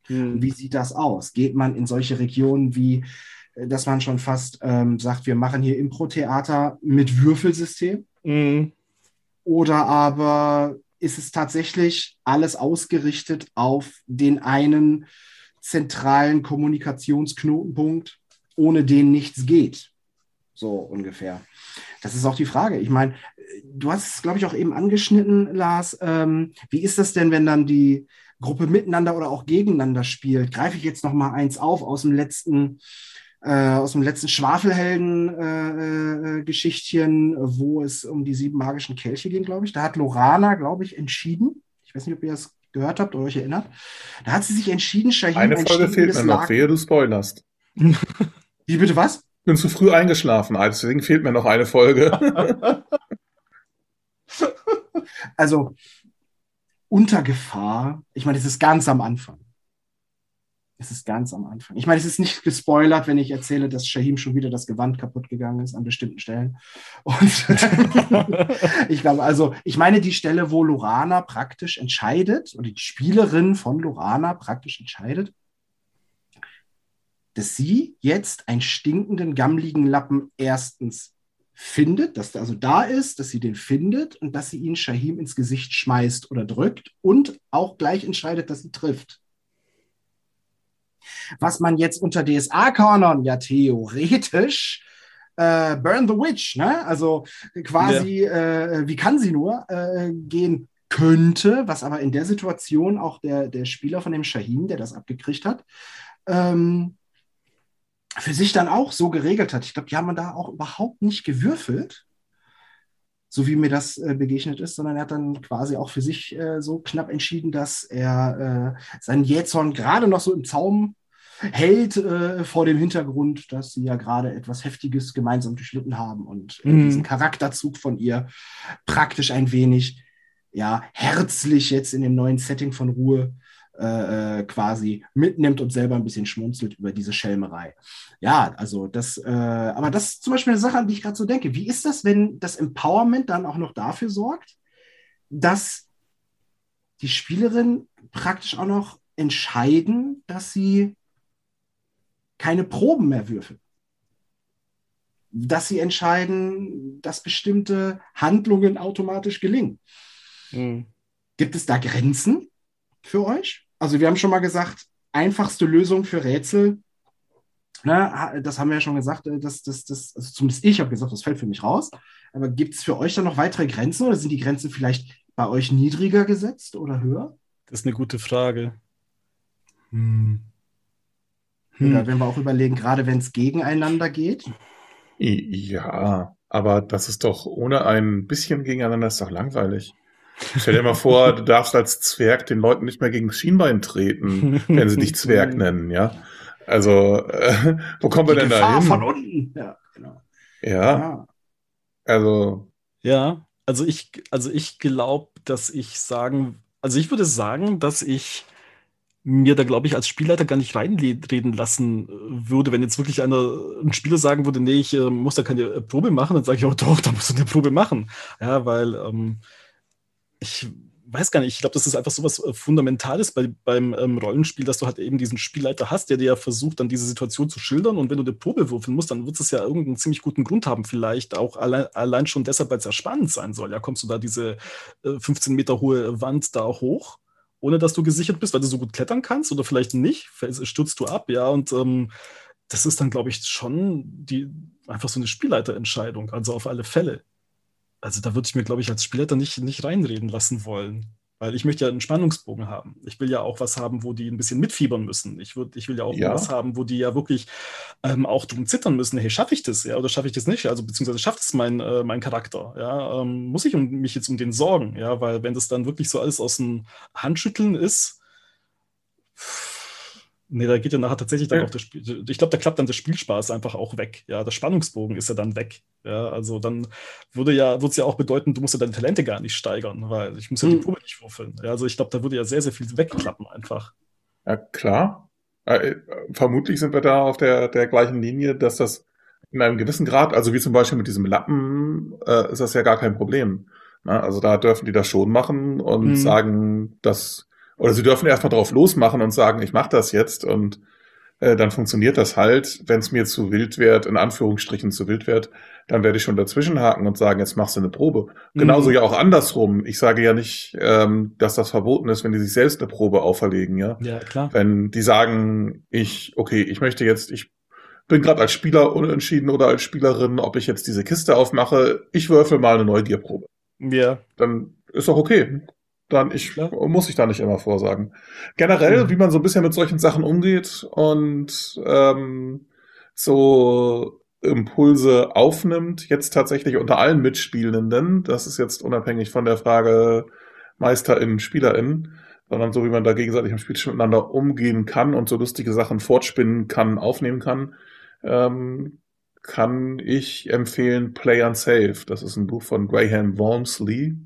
Mhm. Wie sieht das aus? Geht man in solche Regionen wie, äh, dass man schon fast ähm, sagt, wir machen hier Impro-Theater mit Würfelsystem? Mhm. Oder aber ist es tatsächlich alles ausgerichtet auf den einen zentralen Kommunikationsknotenpunkt, ohne den nichts geht. So ungefähr. Das ist auch die Frage. Ich meine, du hast es, glaube ich, auch eben angeschnitten, Lars. Ähm, wie ist das denn, wenn dann die Gruppe miteinander oder auch gegeneinander spielt? Greife ich jetzt noch mal eins auf aus dem letzten, äh, aus dem letzten Schwafelhelden-Geschichtchen, äh, äh, wo es um die sieben magischen Kelche ging, glaube ich. Da hat Lorana, glaube ich, entschieden. Ich weiß nicht, ob ihr das gehört habt oder euch erinnert. Da hat sie sich entschieden, Shahim Eine Folge fehlt mir noch, wehe du spoilerst. (laughs) Wie bitte was? bin zu früh eingeschlafen, deswegen fehlt mir noch eine Folge. (laughs) also unter Gefahr, ich meine, es ist ganz am Anfang. Es ist ganz am Anfang. Ich meine, es ist nicht gespoilert, wenn ich erzähle, dass Shahim schon wieder das Gewand kaputt gegangen ist an bestimmten Stellen. Und (laughs) ich glaube, also, ich meine die Stelle, wo Lorana praktisch entscheidet, oder die Spielerin von Lorana praktisch entscheidet, dass sie jetzt einen stinkenden, gammligen Lappen erstens findet, dass der also da ist, dass sie den findet und dass sie ihn Shahim ins Gesicht schmeißt oder drückt und auch gleich entscheidet, dass sie trifft. Was man jetzt unter DSA-Kanon ja theoretisch äh, Burn the Witch, ne? also quasi, ja. äh, wie kann sie nur äh, gehen könnte, was aber in der Situation auch der, der Spieler von dem Shahim, der das abgekriegt hat, ähm, für sich dann auch so geregelt hat. Ich glaube, die haben da auch überhaupt nicht gewürfelt, so wie mir das äh, begegnet ist, sondern er hat dann quasi auch für sich äh, so knapp entschieden, dass er äh, seinen Jähzorn gerade noch so im Zaum hält äh, vor dem Hintergrund, dass sie ja gerade etwas Heftiges gemeinsam durchlitten haben und äh, mhm. diesen Charakterzug von ihr praktisch ein wenig ja herzlich jetzt in dem neuen Setting von Ruhe äh, äh, quasi mitnimmt und selber ein bisschen schmunzelt über diese Schelmerei. Ja, also das, äh, aber das ist zum Beispiel eine Sache, an die ich gerade so denke. Wie ist das, wenn das Empowerment dann auch noch dafür sorgt, dass die Spielerin praktisch auch noch entscheiden, dass sie keine Proben mehr würfeln? Dass sie entscheiden, dass bestimmte Handlungen automatisch gelingen. Mhm. Gibt es da Grenzen? Für euch? Also wir haben schon mal gesagt, einfachste Lösung für Rätsel. Ne, das haben wir ja schon gesagt, äh, das, das, das, also zumindest ich habe gesagt, das fällt für mich raus. Aber gibt es für euch dann noch weitere Grenzen oder sind die Grenzen vielleicht bei euch niedriger gesetzt oder höher? Das ist eine gute Frage. Hm. Hm. Oder wenn wir auch überlegen, gerade wenn es gegeneinander geht. Ja, aber das ist doch ohne ein bisschen gegeneinander ist doch langweilig. Stell dir mal vor, du darfst als Zwerg den Leuten nicht mehr gegen das Schienbein treten, (laughs) wenn sie dich Zwerg nennen, ja. Also, äh, wo kommen wir denn da hin? von unten. Ja, genau. Ja. ja. Also. Ja, also ich, also ich glaube, dass ich sagen, also ich würde sagen, dass ich mir da, glaube ich, als Spielleiter gar nicht reinreden lassen äh, würde, wenn jetzt wirklich einer, ein Spieler sagen würde, nee, ich äh, muss da keine Probe machen, dann sage ich, oh doch, da musst du eine Probe machen. Ja, weil ähm, ich weiß gar nicht, ich glaube, das ist einfach so was äh, Fundamentales bei, beim ähm, Rollenspiel, dass du halt eben diesen Spielleiter hast, der dir ja versucht, dann diese Situation zu schildern. Und wenn du eine Probe würfeln musst, dann wird es ja irgendeinen ziemlich guten Grund haben, vielleicht auch allein, allein schon deshalb, weil es ja spannend sein soll. Ja, kommst du da diese äh, 15 Meter hohe Wand da hoch, ohne dass du gesichert bist, weil du so gut klettern kannst oder vielleicht nicht, stürzt du ab, ja, und ähm, das ist dann, glaube ich, schon die, einfach so eine Spielleiterentscheidung, also auf alle Fälle also da würde ich mir, glaube ich, als Spielleiter nicht, nicht reinreden lassen wollen. Weil ich möchte ja einen Spannungsbogen haben. Ich will ja auch was haben, wo die ein bisschen mitfiebern müssen. Ich, würd, ich will ja auch ja. was haben, wo die ja wirklich ähm, auch drum zittern müssen. Hey, schaffe ich das? Ja, oder schaffe ich das nicht? Also beziehungsweise schafft es mein, äh, mein Charakter? Ja, ähm, muss ich um, mich jetzt um den sorgen? Ja, weil wenn das dann wirklich so alles aus dem Handschütteln ist, Nee, da geht ja nachher tatsächlich dann ja. auch das Spiel. Ich glaube, da klappt dann der Spielspaß einfach auch weg. Ja, der Spannungsbogen ist ja dann weg. Ja, also dann würde ja, würde es ja auch bedeuten, du musst ja deine Talente gar nicht steigern, weil ich muss ja hm. die Probe nicht würfeln. Ja, also ich glaube, da würde ja sehr, sehr viel wegklappen einfach. Ja, klar. Äh, vermutlich sind wir da auf der, der gleichen Linie, dass das in einem gewissen Grad, also wie zum Beispiel mit diesem Lappen, äh, ist das ja gar kein Problem. Na, also da dürfen die das schon machen und hm. sagen, dass oder sie dürfen erstmal drauf losmachen und sagen, ich mache das jetzt und äh, dann funktioniert das halt. Wenn es mir zu wild wird, in Anführungsstrichen zu wild wird, dann werde ich schon dazwischenhaken und sagen, jetzt machst du eine Probe. Mhm. Genauso ja auch andersrum. Ich sage ja nicht, ähm, dass das verboten ist, wenn die sich selbst eine Probe auferlegen, ja. Ja, klar. Wenn die sagen, ich, okay, ich möchte jetzt, ich bin gerade als Spieler unentschieden oder als Spielerin, ob ich jetzt diese Kiste aufmache, ich würfel mal eine Neugierprobe. Ja. Dann ist doch okay dann ich muss ich da nicht immer vorsagen. Generell, mhm. wie man so ein bisschen mit solchen Sachen umgeht und ähm, so Impulse aufnimmt, jetzt tatsächlich unter allen Mitspielenden, das ist jetzt unabhängig von der Frage MeisterInnen, SpielerInnen, sondern so wie man da gegenseitig im Spiel miteinander umgehen kann und so lustige Sachen fortspinnen kann, aufnehmen kann, ähm, kann ich empfehlen Play Unsafe. Das ist ein Buch von Graham Walmsley.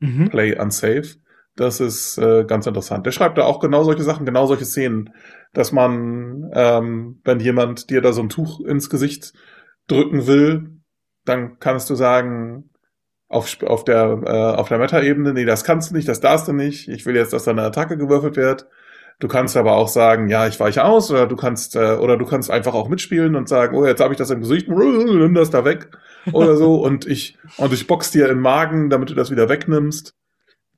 Mhm. Play Unsafe. Das ist äh, ganz interessant. Der schreibt da auch genau solche Sachen, genau solche Szenen, dass man, ähm, wenn jemand dir da so ein Tuch ins Gesicht drücken will, dann kannst du sagen, auf, auf der, äh, auf der Meta-Ebene, nee, das kannst du nicht, das darfst du nicht, ich will jetzt, dass da eine Attacke gewürfelt wird. Du kannst aber auch sagen, ja, ich weiche aus, oder du kannst, äh, oder du kannst einfach auch mitspielen und sagen, oh, jetzt habe ich das im Gesicht, nimm das da weg oder so und ich und ich box dir im Magen, damit du das wieder wegnimmst.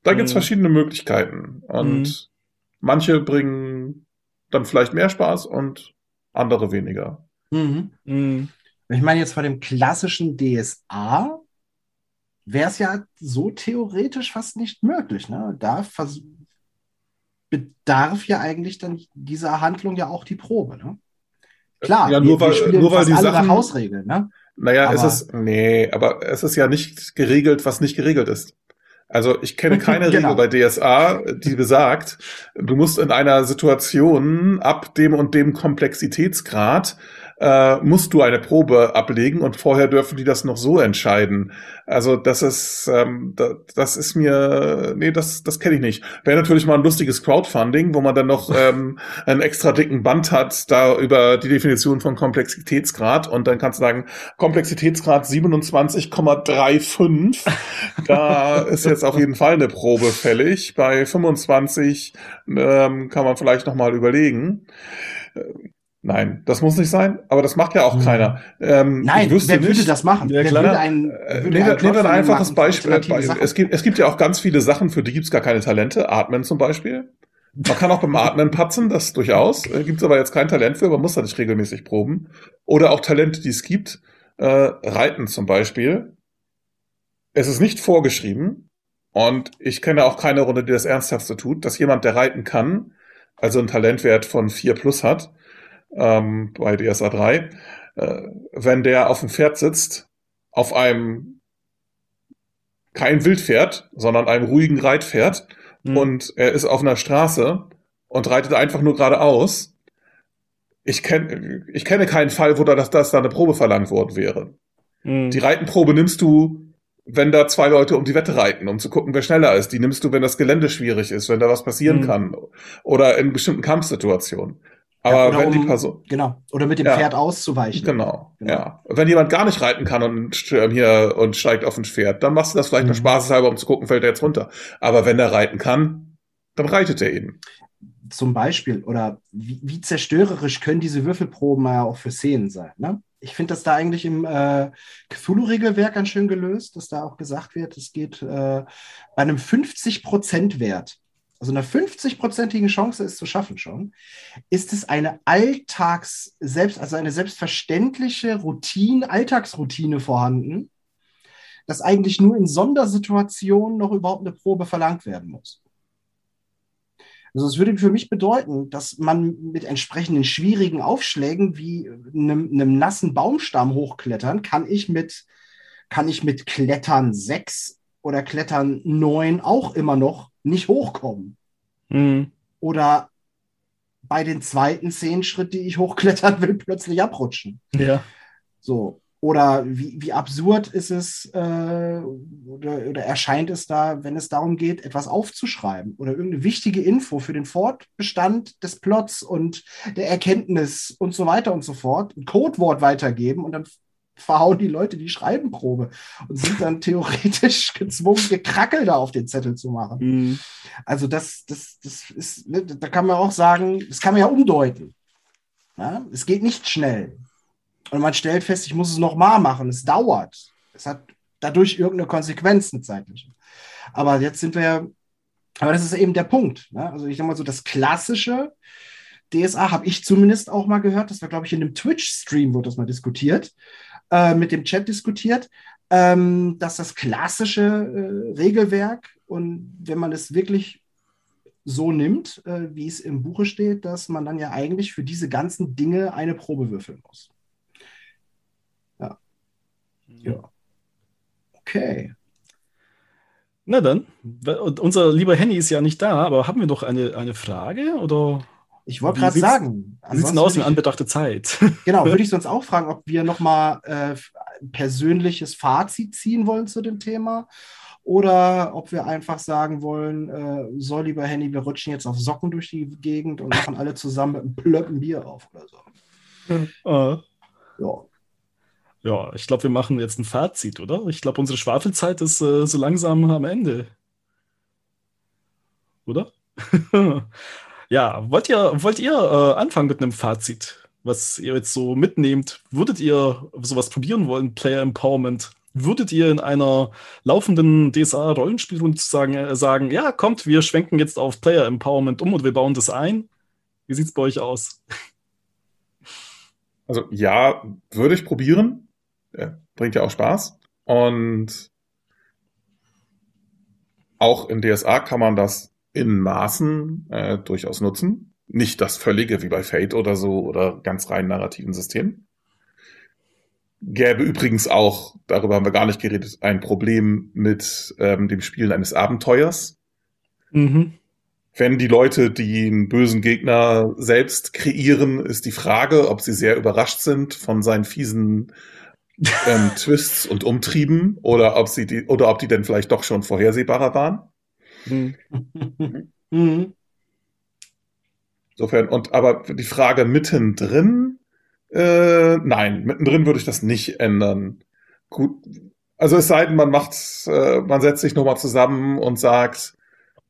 Da gibt's mhm. verschiedene Möglichkeiten. Und mhm. manche bringen dann vielleicht mehr Spaß und andere weniger. Mhm. Mhm. Ich meine, jetzt bei dem klassischen DSA wäre es ja so theoretisch fast nicht möglich. Ne? Da bedarf ja eigentlich dann dieser Handlung ja auch die Probe. Ne? Klar, ja, nur wir, weil, wir nur weil die Sachen Hausregeln. Ne? Naja, aber, es ist, nee, aber es ist ja nicht geregelt, was nicht geregelt ist. Also ich kenne (laughs) keine genau. Regel bei DSA, die besagt, du musst in einer Situation ab dem und dem Komplexitätsgrad äh, musst du eine Probe ablegen und vorher dürfen die das noch so entscheiden. Also das ist, ähm, das, das ist mir, nee, das, das kenne ich nicht. Wäre natürlich mal ein lustiges Crowdfunding, wo man dann noch (laughs) ähm, einen extra dicken Band hat, da über die Definition von Komplexitätsgrad und dann kannst du sagen, Komplexitätsgrad 27,35. da (laughs) ist jetzt auf jeden Fall eine Probe fällig. Bei 25 ähm, kann man vielleicht noch mal überlegen. Nein, das muss nicht sein, aber das macht ja auch mhm. keiner. Ähm, Nein, wer nicht, würde das machen? Ja, klar. Würde ein, äh, würde nehmen wir ein einfaches Beispiel. Es gibt, es gibt ja auch ganz viele Sachen, für die gibt's gar keine Talente. Atmen zum Beispiel. Man kann auch beim Atmen patzen, das durchaus. Äh, gibt's aber jetzt kein Talent für, man muss da nicht regelmäßig proben. Oder auch Talente, die es gibt. Äh, Reiten zum Beispiel. Es ist nicht vorgeschrieben. Und ich kenne auch keine Runde, die das Ernsthafte tut, dass jemand, der reiten kann, also einen Talentwert von vier plus hat, ähm, bei DSA 3, äh, wenn der auf dem Pferd sitzt, auf einem kein Wildpferd, sondern einem ruhigen Reitpferd mhm. und er ist auf einer Straße und reitet einfach nur geradeaus. Ich, kenn, ich kenne keinen Fall, wo da, dass, dass da eine Probe verlangt worden wäre. Mhm. Die Reitenprobe nimmst du wenn da zwei Leute um die Wette reiten, um zu gucken, wer schneller ist. Die nimmst du, wenn das Gelände schwierig ist, wenn da was passieren mhm. kann. Oder in bestimmten Kampfsituationen. Aber ja, wenn um, die Person. Genau. Oder mit dem ja, Pferd auszuweichen. Genau, genau, Ja. Wenn jemand gar nicht reiten kann und ähm, hier und steigt auf ein Pferd, dann machst du das vielleicht mhm. nur spaßeshalber, um zu gucken, fällt er jetzt runter. Aber wenn er reiten kann, dann reitet er eben. Zum Beispiel. Oder wie, wie zerstörerisch können diese Würfelproben ja auch für Szenen sein, ne? ich finde das da eigentlich im äh, Cthulhu-Regelwerk ganz schön gelöst, dass da auch gesagt wird, es geht äh, bei einem 50%-Wert, also einer 50-prozentigen Chance, es zu schaffen schon, ist es eine Alltags-, selbst, also eine selbstverständliche Routine, Alltagsroutine vorhanden, dass eigentlich nur in Sondersituationen noch überhaupt eine Probe verlangt werden muss. Also es würde für mich bedeuten, dass man mit entsprechenden schwierigen Aufschlägen wie einem, einem nassen Baumstamm hochklettern, kann ich mit, kann ich mit Klettern 6 oder Klettern 9 auch immer noch nicht hochkommen. Mhm. Oder bei den zweiten zehn Schritt, die ich hochklettern will, (laughs) plötzlich abrutschen. Ja. So. Oder wie, wie absurd ist es äh, oder, oder erscheint es da, wenn es darum geht, etwas aufzuschreiben oder irgendeine wichtige Info für den Fortbestand des Plots und der Erkenntnis und so weiter und so fort, ein Codewort weitergeben und dann verhauen die Leute die Schreibenprobe und sind dann (laughs) theoretisch gezwungen, Gekrackel da auf den Zettel zu machen. Mhm. Also das, das, das ist, ne, da kann man auch sagen, das kann man ja umdeuten. Ja? Es geht nicht schnell. Und man stellt fest, ich muss es nochmal machen. Es dauert. Es hat dadurch irgendeine Konsequenz, eine zeitliche. Aber jetzt sind wir ja, aber das ist eben der Punkt. Ne? Also ich sag mal so, das klassische DSA habe ich zumindest auch mal gehört. Das war, glaube ich, in einem Twitch-Stream, wurde das mal diskutiert, äh, mit dem Chat diskutiert, ähm, dass das klassische äh, Regelwerk und wenn man es wirklich so nimmt, äh, wie es im Buche steht, dass man dann ja eigentlich für diese ganzen Dinge eine Probe würfeln muss. Ja. Okay. Na dann, unser lieber Henny ist ja nicht da, aber haben wir noch eine, eine Frage oder? Ich wollte gerade sagen. Wie sieht es aus in anbetrachter Zeit? (laughs) Genau, würde ich sonst auch fragen, ob wir nochmal äh, persönliches Fazit ziehen wollen zu dem Thema oder ob wir einfach sagen wollen, äh, so lieber Henny, wir rutschen jetzt auf Socken durch die Gegend und machen alle zusammen mit einem Plöppen Bier auf oder so. Uh. Ja. Ja, ich glaube, wir machen jetzt ein Fazit, oder? Ich glaube, unsere Schwafelzeit ist äh, so langsam am Ende. Oder? (laughs) ja, wollt ihr, wollt ihr äh, anfangen mit einem Fazit, was ihr jetzt so mitnehmt? Würdet ihr sowas probieren wollen, Player Empowerment? Würdet ihr in einer laufenden DSA-Rollenspielrunde sagen, äh, sagen, ja, kommt, wir schwenken jetzt auf Player Empowerment um und wir bauen das ein? Wie sieht es bei euch aus? Also ja, würde ich probieren bringt ja auch Spaß. Und auch in DSA kann man das in Maßen äh, durchaus nutzen. Nicht das völlige wie bei Fate oder so oder ganz rein narrativen Systemen. Gäbe übrigens auch, darüber haben wir gar nicht geredet, ein Problem mit ähm, dem Spielen eines Abenteuers. Mhm. Wenn die Leute den bösen Gegner selbst kreieren, ist die Frage, ob sie sehr überrascht sind von seinen fiesen ähm, (laughs) Twists und Umtrieben oder ob sie die, oder ob die denn vielleicht doch schon vorhersehbarer waren. Mhm. (laughs) Mhm. Insofern, und aber die Frage mittendrin, äh, nein, mittendrin würde ich das nicht ändern. Gut, also es sei denn, man macht, äh, man setzt sich nochmal zusammen und sagt,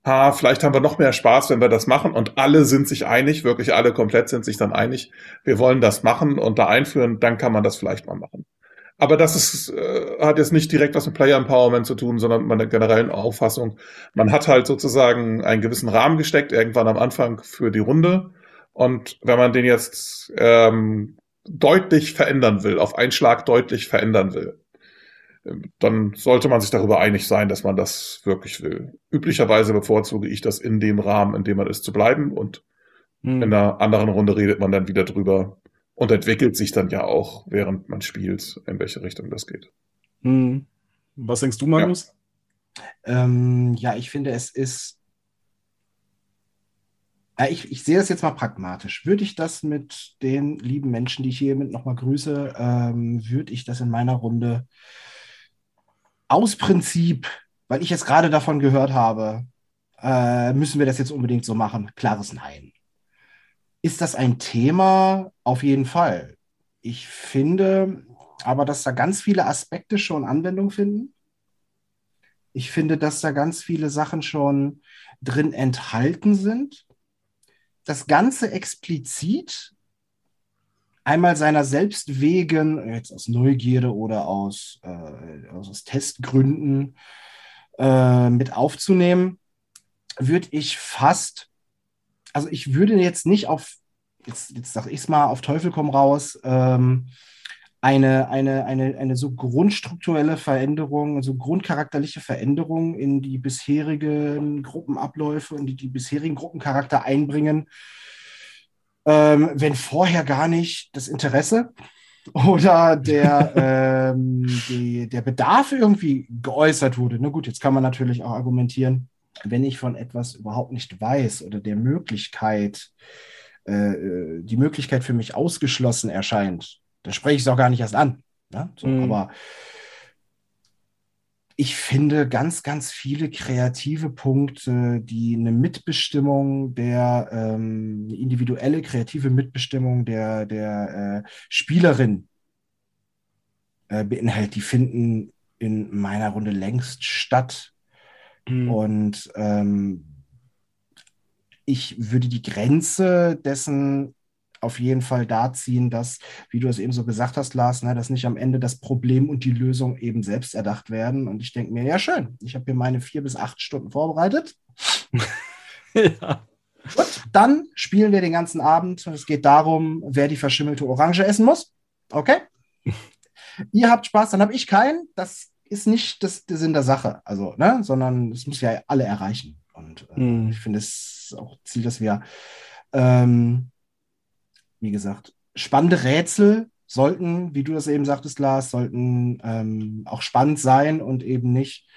ha, vielleicht haben wir noch mehr Spaß, wenn wir das machen und alle sind sich einig, wirklich alle komplett sind sich dann einig, wir wollen das machen und da einführen, dann kann man das vielleicht mal machen. Aber das ist, äh, hat jetzt nicht direkt was mit Player Empowerment zu tun, sondern mit einer generellen Auffassung. Man hat halt sozusagen einen gewissen Rahmen gesteckt, irgendwann am Anfang für die Runde. Und wenn man den jetzt ähm, deutlich verändern will, auf einen Schlag deutlich verändern will, dann sollte man sich darüber einig sein, dass man das wirklich will. Üblicherweise bevorzuge ich das in dem Rahmen, in dem man ist, zu bleiben und Mhm. In einer anderen Runde redet man dann wieder drüber und entwickelt sich dann ja auch, während man spielt, in welche Richtung das geht. Mhm. Was denkst du, Magnus? Ja. Ähm, ja, ich finde, es ist ich, ich, sehe das jetzt mal pragmatisch. Würde ich das mit den lieben Menschen, die ich hiermit nochmal grüße, ähm, würde ich das in meiner Runde aus Prinzip, weil ich jetzt gerade davon gehört habe, äh, müssen wir das jetzt unbedingt so machen? Klares Nein. Ist das ein Thema? Auf jeden Fall. Ich finde aber, dass da ganz viele Aspekte schon Anwendung finden. Ich finde, dass da ganz viele Sachen schon drin enthalten sind. Das Ganze explizit einmal seiner selbst wegen, jetzt aus Neugierde oder aus, äh, aus Testgründen äh, mit aufzunehmen, würde ich fast, also ich würde jetzt nicht auf, jetzt, jetzt sage ich es mal, auf Teufel komm raus, ähm, eine, eine, eine, eine so grundstrukturelle Veränderung, so grundcharakterliche Veränderung in die bisherigen Gruppenabläufe und die, die bisherigen Gruppencharakter einbringen, ähm, wenn vorher gar nicht das Interesse oder der, (laughs) ähm, die, der Bedarf irgendwie geäußert wurde. Na gut, jetzt kann man natürlich auch argumentieren, wenn ich von etwas überhaupt nicht weiß oder der Möglichkeit, äh, äh die Möglichkeit für mich ausgeschlossen erscheint, dann spreche ich es auch gar nicht erst an. Ne? So, mhm. Aber ich finde ganz, ganz viele kreative Punkte, die eine Mitbestimmung der ähm, individuelle kreative Mitbestimmung der, der äh, Spielerin äh, beinhaltet, die finden in meiner Runde längst statt. Mhm. Und ähm, ich würde die Grenze dessen auf jeden Fall da ziehen, dass, wie du es eben so gesagt hast, Lars, ne, dass nicht am Ende das Problem und die Lösung eben selbst erdacht werden. Und ich denke mir, ja, schön, ich habe hier meine vier bis acht Stunden vorbereitet. (laughs) ja. Gut, dann spielen wir den ganzen Abend und es geht darum, wer die verschimmelte Orange essen muss. Okay? (laughs) Ihr habt Spaß, dann habe ich keinen. Das ist nicht das, der Sinn der Sache, also, ne, sondern es muss ja alle erreichen. Und äh, mm. ich finde es auch Ziel, dass wir ähm, wie gesagt, spannende Rätsel sollten, wie du das eben sagtest, Lars, sollten ähm, auch spannend sein und eben nicht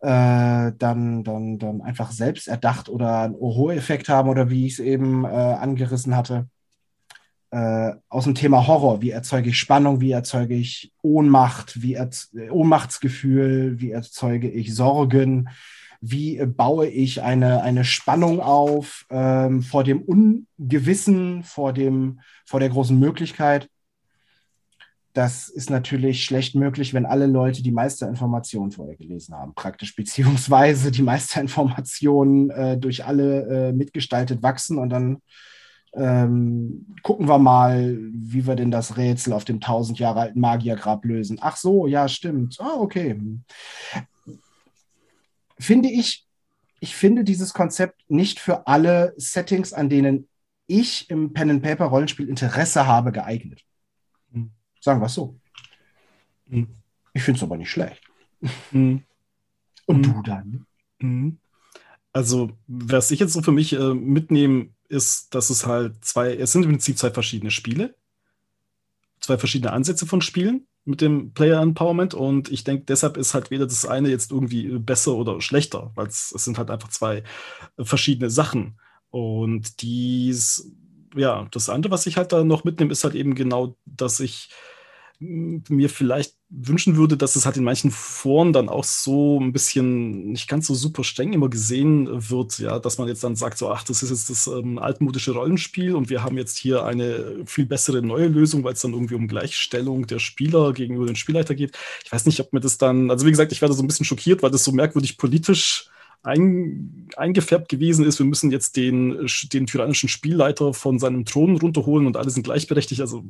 äh, dann, dann, dann einfach selbst erdacht oder einen Oho-Effekt haben oder wie ich es eben äh, angerissen hatte. Äh, aus dem Thema Horror, wie erzeuge ich Spannung, wie erzeuge ich Ohnmacht, wie Ohnmachtsgefühl, wie erzeuge ich Sorgen, wie baue ich eine, eine Spannung auf ähm, vor dem Ungewissen, vor, dem, vor der großen Möglichkeit. Das ist natürlich schlecht möglich, wenn alle Leute die Meisterinformationen vorher gelesen haben, praktisch, beziehungsweise die Meisterinformationen äh, durch alle äh, mitgestaltet wachsen und dann ähm, gucken wir mal, wie wir denn das Rätsel auf dem tausend Jahre alten Magiergrab lösen. Ach so, ja, stimmt. Ah, okay finde ich, ich finde dieses Konzept nicht für alle Settings, an denen ich im Pen and Paper Rollenspiel Interesse habe, geeignet. Mhm. Sagen wir es so. Mhm. Ich finde es aber nicht schlecht. Mhm. Und du hm. dann? Hm. Also, was ich jetzt so für mich äh, mitnehme, ist, dass es halt zwei, es sind im Prinzip zwei verschiedene Spiele, zwei verschiedene Ansätze von Spielen mit dem Player Empowerment und ich denke, deshalb ist halt weder das eine jetzt irgendwie besser oder schlechter, weil es sind halt einfach zwei verschiedene Sachen. Und dies, ja, das andere, was ich halt da noch mitnehme, ist halt eben genau, dass ich mir vielleicht wünschen würde, dass es halt in manchen Foren dann auch so ein bisschen nicht ganz so super streng immer gesehen wird, ja, dass man jetzt dann sagt, so, ach, das ist jetzt das ähm, altmodische Rollenspiel und wir haben jetzt hier eine viel bessere neue Lösung, weil es dann irgendwie um Gleichstellung der Spieler gegenüber den Spielleiter geht. Ich weiß nicht, ob mir das dann, also wie gesagt, ich werde so ein bisschen schockiert, weil das so merkwürdig politisch ein, eingefärbt gewesen ist, wir müssen jetzt den, den tyrannischen Spielleiter von seinem Thron runterholen und alle sind gleichberechtigt. Also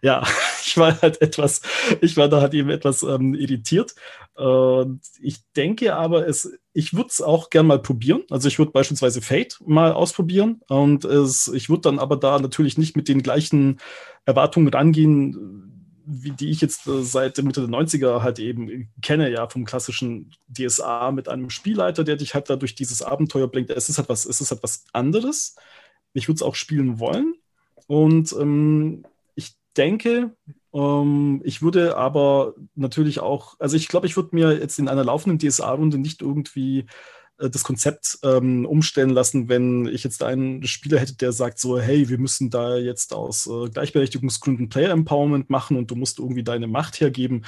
ja, (laughs) ich war halt etwas, ich war da halt eben etwas ähm, irritiert. Und ich denke aber, es, ich würde es auch gern mal probieren. Also ich würde beispielsweise Fate mal ausprobieren. Und es, ich würde dann aber da natürlich nicht mit den gleichen Erwartungen rangehen, wie, die ich jetzt äh, seit Mitte der 90er halt eben kenne, ja, vom klassischen DSA mit einem Spielleiter, der dich halt da durch dieses Abenteuer bringt. Es ist halt was, es ist halt was anderes. Ich würde es auch spielen wollen. Und ähm, denke, ähm, ich würde aber natürlich auch, also ich glaube, ich würde mir jetzt in einer laufenden DSA-Runde nicht irgendwie äh, das Konzept ähm, umstellen lassen, wenn ich jetzt einen Spieler hätte, der sagt so, hey, wir müssen da jetzt aus äh, Gleichberechtigungsgründen Player Empowerment machen und du musst irgendwie deine Macht hergeben.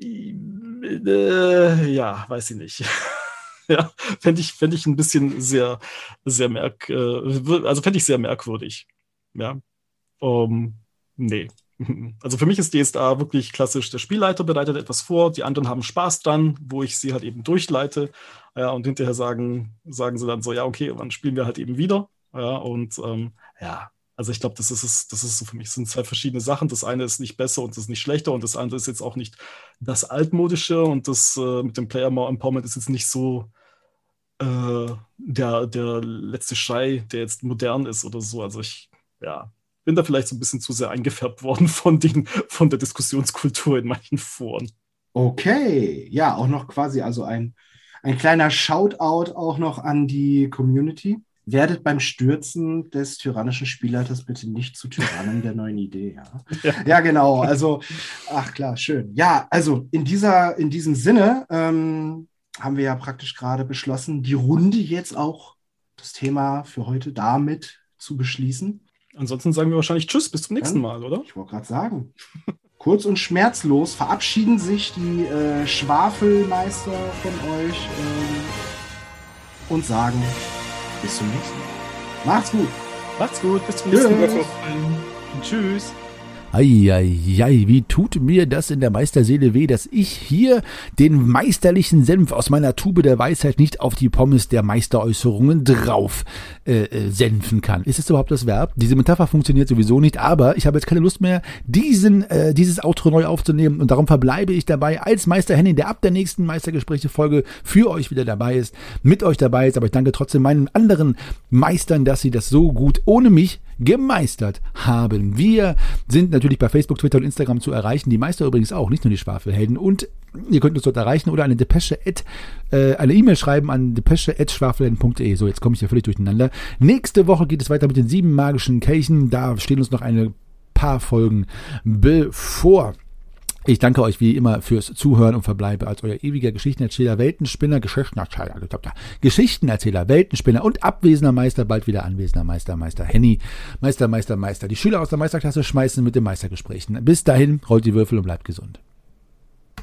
Äh, ja, weiß ich nicht. (laughs) ja, fände ich, fänd ich ein bisschen sehr, sehr merk, äh, also fände ich sehr merkwürdig. Ja. Um, nee. (laughs) Also für mich ist DSA wirklich klassisch, der Spielleiter bereitet etwas vor, die anderen haben Spaß dran, wo ich sie halt eben durchleite. Ja, und hinterher sagen, sagen sie dann so, ja, okay, wann spielen wir halt eben wieder? Ja, und ähm, ja, also ich glaube, das ist das ist so für mich, sind zwei verschiedene Sachen. Das eine ist nicht besser und das ist nicht schlechter und das andere ist jetzt auch nicht das altmodische und das äh, mit dem Player Empowerment ist jetzt nicht so äh, der, der letzte Schrei, der jetzt modern ist oder so. Also ich, ja, bin da vielleicht so ein bisschen zu sehr eingefärbt worden (laughs) von, den, von der Diskussionskultur in manchen Foren. Okay, ja, auch noch quasi also ein, ein kleiner Shoutout auch noch an die Community. Werdet beim Stürzen des tyrannischen Spielleiters bitte nicht zu Tyrannen der neuen Idee. Ja. (laughs) ja. ja, genau. Also, ach klar, schön. Ja, also in, dieser, in diesem Sinne ähm, haben wir ja praktisch gerade beschlossen, die Runde jetzt auch das Thema für heute damit zu beschließen. Ansonsten sagen wir wahrscheinlich Tschüss, bis zum nächsten Mal, oder? Ich wollte gerade sagen. (laughs) Kurz und schmerzlos verabschieden sich die äh, Schwafelmeister von euch äh, und sagen bis zum nächsten Mal. Macht's gut. Macht's gut, bis zum nächsten Mal. Tschüss. Eieiei, wie tut mir das in der Meisterseele weh, dass ich hier den meisterlichen Senf aus meiner Tube der Weisheit nicht auf die Pommes der Meisteräußerungen drauf äh, äh, senfen kann. Ist es überhaupt das Verb? Diese Metapher funktioniert sowieso nicht, aber ich habe jetzt keine Lust mehr, diesen, äh, dieses Outro neu aufzunehmen und darum verbleibe ich dabei als Meister Henning, der ab der nächsten Meistergespräche-Folge für euch wieder dabei ist, mit euch dabei ist, aber ich danke trotzdem meinen anderen Meistern, dass sie das so gut ohne mich gemeistert haben. Wir sind natürlich bei Facebook, Twitter und Instagram zu erreichen. Die Meister übrigens auch, nicht nur die Schwafelhelden. Und ihr könnt uns dort erreichen oder eine Depesche at, äh, eine E-Mail schreiben an depesche.schwafelhelden.de. So, jetzt komme ich ja völlig durcheinander. Nächste Woche geht es weiter mit den sieben magischen Kelchen. Da stehen uns noch eine paar Folgen bevor. Ich danke euch wie immer fürs Zuhören und verbleibe als euer ewiger Geschichtenerzähler, Weltenspinner, Geschichtenerzähler, Geschichtenerzähler, Weltenspinner und abwesender Meister, bald wieder anwesender Meister, Meister Henny, Meister, Meister, Meister. Die Schüler aus der Meisterklasse schmeißen mit den Meistergesprächen. Bis dahin, rollt die Würfel und bleibt gesund.